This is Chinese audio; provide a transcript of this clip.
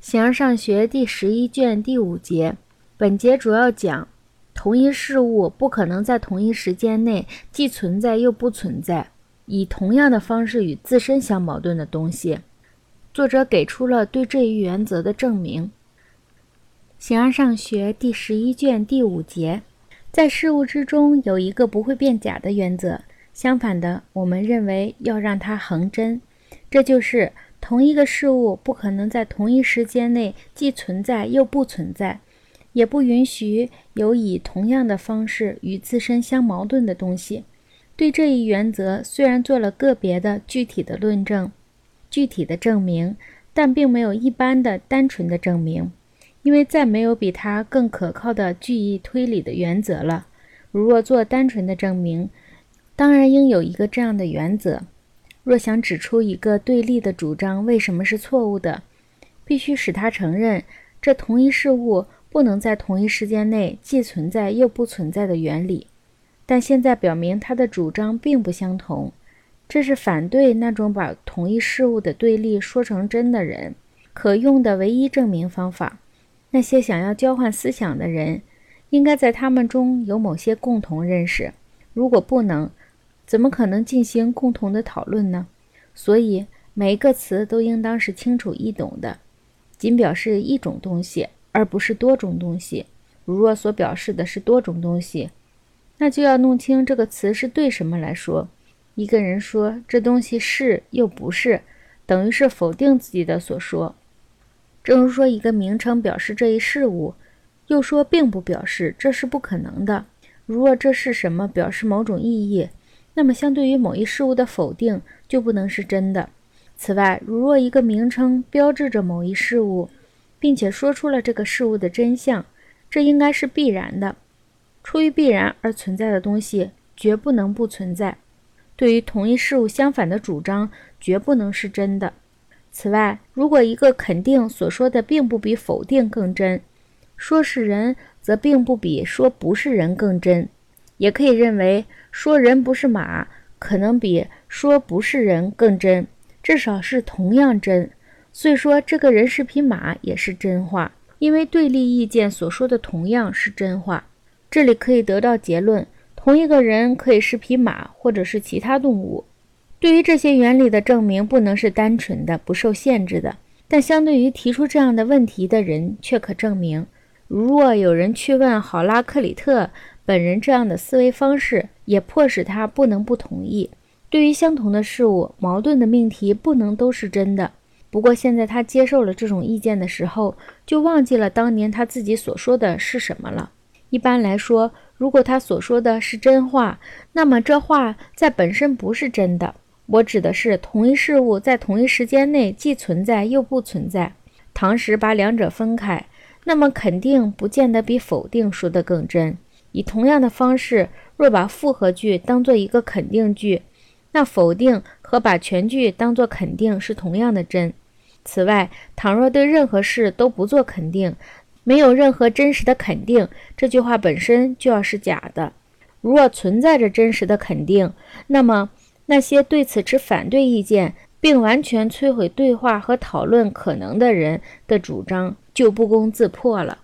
形而上学第十一卷第五节，本节主要讲同一事物不可能在同一时间内既存在又不存在，以同样的方式与自身相矛盾的东西。作者给出了对这一原则的证明。形而上学第十一卷第五节，在事物之中有一个不会变假的原则，相反的，我们认为要让它恒真，这就是。同一个事物不可能在同一时间内既存在又不存在，也不允许有以同样的方式与自身相矛盾的东西。对这一原则，虽然做了个别的具体的论证、具体的证明，但并没有一般的单纯的证明，因为再没有比它更可靠的句意推理的原则了。如若做单纯的证明，当然应有一个这样的原则。若想指出一个对立的主张为什么是错误的，必须使他承认这同一事物不能在同一时间内既存在又不存在的原理。但现在表明他的主张并不相同，这是反对那种把同一事物的对立说成真的人可用的唯一证明方法。那些想要交换思想的人，应该在他们中有某些共同认识。如果不能，怎么可能进行共同的讨论呢？所以每一个词都应当是清楚易懂的，仅表示一种东西，而不是多种东西。如若所表示的是多种东西，那就要弄清这个词是对什么来说。一个人说这东西是又不是，等于是否定自己的所说。正如说一个名称表示这一事物，又说并不表示，这是不可能的。如若这是什么表示某种意义。那么，相对于某一事物的否定就不能是真的。此外，如若一个名称标志着某一事物，并且说出了这个事物的真相，这应该是必然的。出于必然而存在的东西，绝不能不存在。对于同一事物相反的主张，绝不能是真的。此外，如果一个肯定所说的并不比否定更真，说是人，则并不比说不是人更真。也可以认为，说人不是马，可能比说不是人更真，至少是同样真。所以说，这个人是匹马也是真话，因为对立意见所说的同样是真话。这里可以得到结论：同一个人可以是匹马，或者是其他动物。对于这些原理的证明，不能是单纯的、不受限制的。但相对于提出这样的问题的人，却可证明。如若有人去问好拉克里特。本人这样的思维方式也迫使他不能不同意。对于相同的事物，矛盾的命题不能都是真的。不过现在他接受了这种意见的时候，就忘记了当年他自己所说的是什么了。一般来说，如果他所说的是真话，那么这话在本身不是真的。我指的是同一事物在同一时间内既存在又不存在。唐时把两者分开，那么肯定不见得比否定说得更真。以同样的方式，若把复合句当做一个肯定句，那否定和把全句当作肯定是同样的真。此外，倘若对任何事都不做肯定，没有任何真实的肯定，这句话本身就要是假的。如若存在着真实的肯定，那么那些对此持反对意见，并完全摧毁对话和讨论可能的人的主张就不攻自破了。